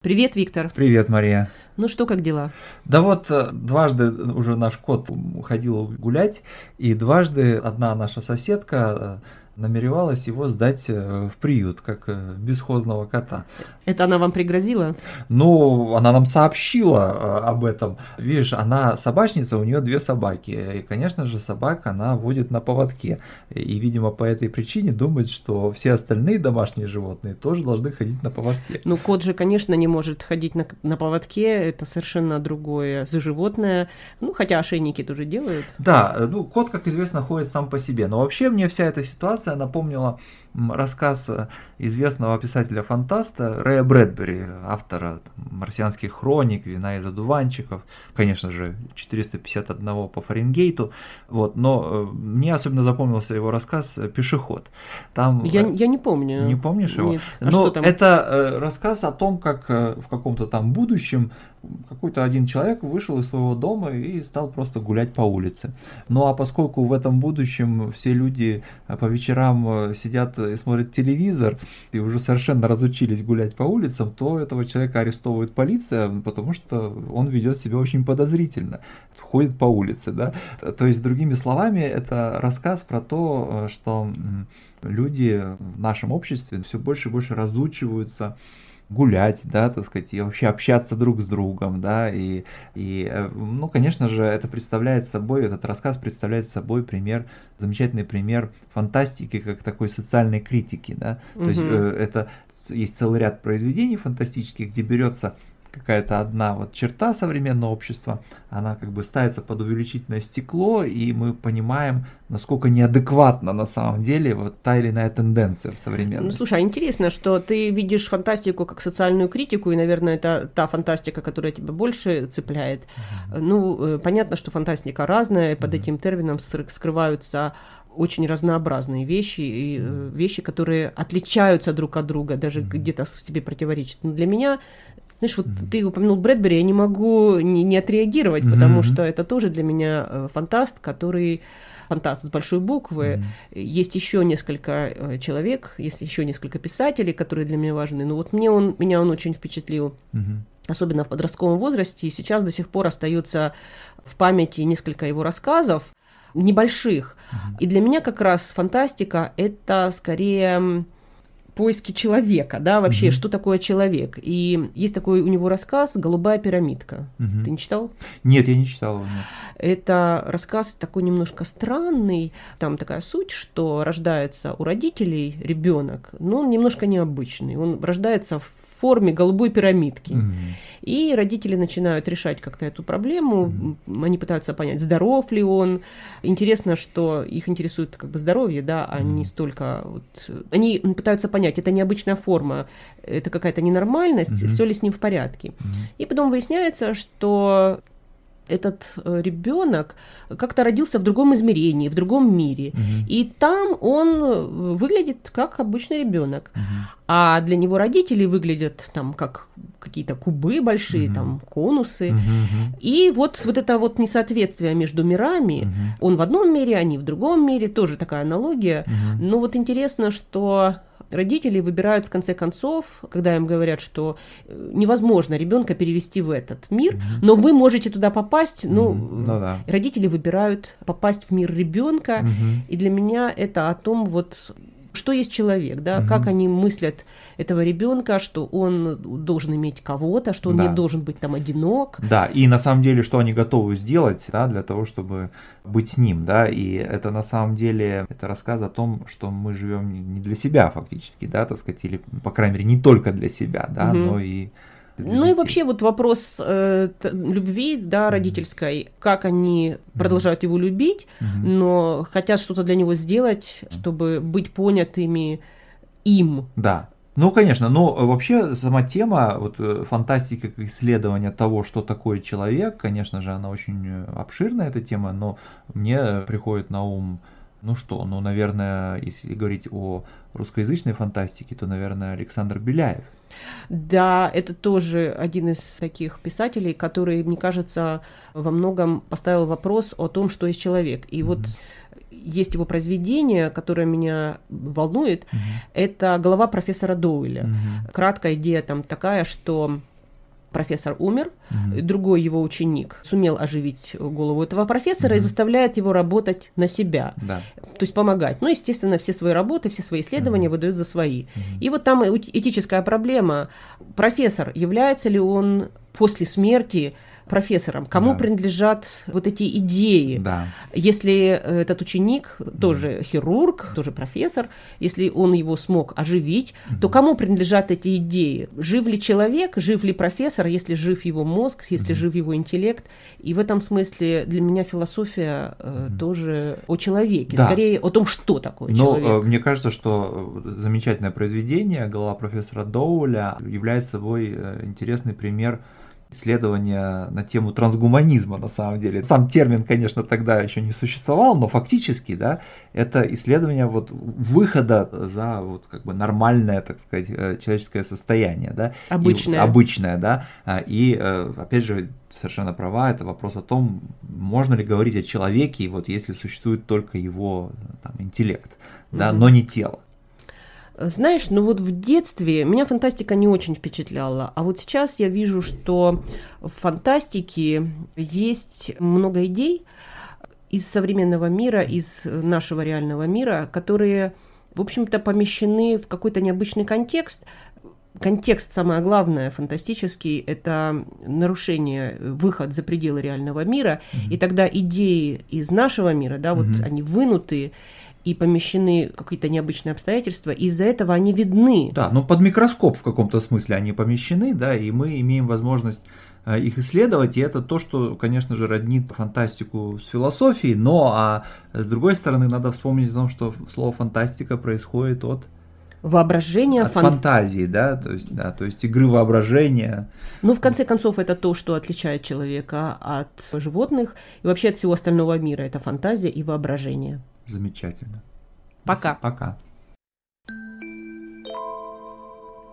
Привет, Виктор. Привет, Мария. Ну что, как дела? Да вот э, дважды уже наш кот ходил гулять, и дважды одна наша соседка э, намеревалась его сдать э, в приют, как э, бесхозного кота. Это она вам пригрозила? Ну, она нам сообщила э, об этом. Видишь, она собачница, у нее две собаки. И, конечно же, собак она водит на поводке. И, видимо, по этой причине думает, что все остальные домашние животные тоже должны ходить на поводке. Ну, кот же, конечно, не может ходить на, на поводке. Это совершенно другое за животное. Ну, хотя ошейники тоже делают. Да, ну, кот, как известно, ходит сам по себе. Но вообще мне вся эта ситуация ситуация напомнила рассказ э, известного писателя-фантаста Рэя Брэдбери, автора там, «Марсианских хроник», «Вина из одуванчиков», конечно же, 451 по Фаренгейту. Вот, но э, мне особенно запомнился его рассказ «Пешеход». Там, я, э, я не помню. Не помнишь его? Нет. А но это рассказ о том, как в каком-то там будущем какой-то один человек вышел из своего дома и стал просто гулять по улице. Ну а поскольку в этом будущем все люди по вечерам сидят и смотрят телевизор, и уже совершенно разучились гулять по улицам, то этого человека арестовывает полиция, потому что он ведет себя очень подозрительно, ходит по улице, да. То есть, другими словами, это рассказ про то, что люди в нашем обществе все больше и больше разучиваются гулять, да, так сказать, и вообще общаться друг с другом, да, и, и, э, ну, конечно же, это представляет собой, этот рассказ представляет собой пример, замечательный пример фантастики, как такой социальной критики, да, то угу. есть э, это есть целый ряд произведений фантастических, где берется какая-то одна вот черта современного общества, она как бы ставится под увеличительное стекло, и мы понимаем, насколько неадекватна на самом деле вот та или иная тенденция в современности. Ну, слушай, а интересно, что ты видишь фантастику как социальную критику, и, наверное, это та фантастика, которая тебя больше цепляет. Mm-hmm. Ну, э, понятно, что фантастика разная, под mm-hmm. этим термином скрываются очень разнообразные вещи, и э, вещи, которые отличаются друг от друга, даже где-то себе противоречат. Но для меня знаешь, вот mm-hmm. ты упомянул Брэдбери, я не могу не, не отреагировать, mm-hmm. потому что это тоже для меня э, фантаст, который фантаст с большой буквы. Mm-hmm. Есть еще несколько э, человек, есть еще несколько писателей, которые для меня важны. Но вот мне он, меня он очень впечатлил. Mm-hmm особенно в подростковом возрасте, и сейчас до сих пор остается в памяти несколько его рассказов, небольших. Mm-hmm. И для меня как раз фантастика это скорее поиски человека, да, вообще, угу. что такое человек. И есть такой у него рассказ «Голубая пирамидка». Угу. Ты не читал? Нет, я не читал его. Это рассказ такой немножко странный. Там такая суть, что рождается у родителей ребенок, но он немножко необычный. Он рождается в форме голубой пирамидки. Угу. И родители начинают решать как-то эту проблему. Угу. Они пытаются понять, здоров ли он. Интересно, что их интересует как бы здоровье, да, а угу. не столько вот... Они пытаются понять, это необычная форма, это какая-то ненормальность, угу. все ли с ним в порядке. Угу. И потом выясняется, что этот э, ребенок как-то родился в другом измерении, в другом мире. Угу. И там он э, выглядит как обычный ребенок. Угу. А для него родители выглядят там как какие-то кубы большие, угу. там конусы. Угу. И вот, вот это вот несоответствие между мирами, угу. он в одном мире, они в другом мире, тоже такая аналогия. Угу. Но вот интересно, что родители выбирают в конце концов, когда им говорят, что э, невозможно ребенка перевести в этот мир, mm-hmm. но вы можете туда попасть, ну, mm-hmm. ну да. родители выбирают попасть в мир ребенка, mm-hmm. и для меня это о том вот что есть человек, да, угу. как они мыслят этого ребенка, что он должен иметь кого-то, что он да. не должен быть там одинок. Да, и на самом деле, что они готовы сделать, да, для того, чтобы быть с ним, да, и это на самом деле, это рассказ о том, что мы живем не для себя фактически, да, так сказать, или, по крайней мере, не только для себя, да, угу. но и ну детей. и вообще вот вопрос э, любви, да, родительской, как они mm-hmm. продолжают его любить, mm-hmm. но хотят что-то для него сделать, чтобы быть понятыми им. Да. Ну, конечно, но вообще сама тема вот, э, фантастики как исследования того, что такое человек, конечно же, она очень обширная, эта тема, но мне приходит на ум, ну что, ну, наверное, если говорить о русскоязычной фантастике, то, наверное, Александр Беляев. Да, это тоже один из таких писателей, который, мне кажется, во многом поставил вопрос о том, что есть человек. И mm-hmm. вот есть его произведение, которое меня волнует, mm-hmm. это «Голова профессора Доуэля». Mm-hmm. Краткая идея там такая, что профессор умер, угу. другой его ученик сумел оживить голову этого профессора угу. и заставляет его работать на себя, да. то есть помогать. Ну, естественно, все свои работы, все свои исследования угу. выдают за свои. Угу. И вот там этическая проблема. Профессор, является ли он после смерти профессором, кому да. принадлежат вот эти идеи. Да. Если этот ученик тоже хирург, тоже профессор, если он его смог оживить, mm то кому принадлежат эти идеи? Жив ли человек, жив ли профессор, если жив его мозг, если mm жив его интеллект? И в этом смысле для меня философия mm тоже о человеке, да. скорее о том, что такое Но, человек. Э, мне кажется, что замечательное произведение «Голова профессора Доуля» является собой э, интересный пример исследования на тему трансгуманизма на самом деле. Сам термин, конечно, тогда еще не существовал, но фактически, да, это исследование вот выхода за вот как бы нормальное, так сказать, э, человеческое состояние, да. Обычное. И, обычное, да. А, и, э, опять же, совершенно права, это вопрос о том, можно ли говорить о человеке, вот если существует только его там, интеллект, да, mm-hmm. но не тело. Знаешь, ну вот в детстве меня фантастика не очень впечатляла, а вот сейчас я вижу, что в фантастике есть много идей из современного мира, из нашего реального мира, которые, в общем-то, помещены в какой-то необычный контекст. Контекст, самое главное, фантастический, это нарушение, выход за пределы реального мира, mm-hmm. и тогда идеи из нашего мира, да, вот mm-hmm. они вынутые и помещены какие-то необычные обстоятельства, из-за этого они видны. Да, но под микроскоп в каком-то смысле они помещены, да, и мы имеем возможность э, их исследовать, и это то, что, конечно же, роднит фантастику с философией, но а с другой стороны надо вспомнить о том, что слово фантастика происходит от воображения, от фан... фантазии, да, то есть, да, то есть игры воображения. Ну, в конце концов, это то, что отличает человека от животных и вообще от всего остального мира. Это фантазия и воображение. Замечательно. Пока. Пока.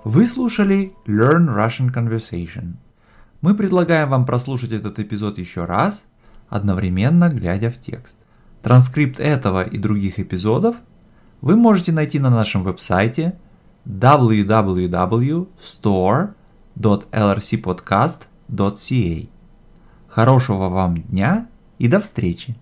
Вы слушали Learn Russian Conversation. Мы предлагаем вам прослушать этот эпизод еще раз, одновременно глядя в текст. Транскрипт этого и других эпизодов вы можете найти на нашем веб-сайте www.store.lrcpodcast.ca. Хорошего вам дня и до встречи!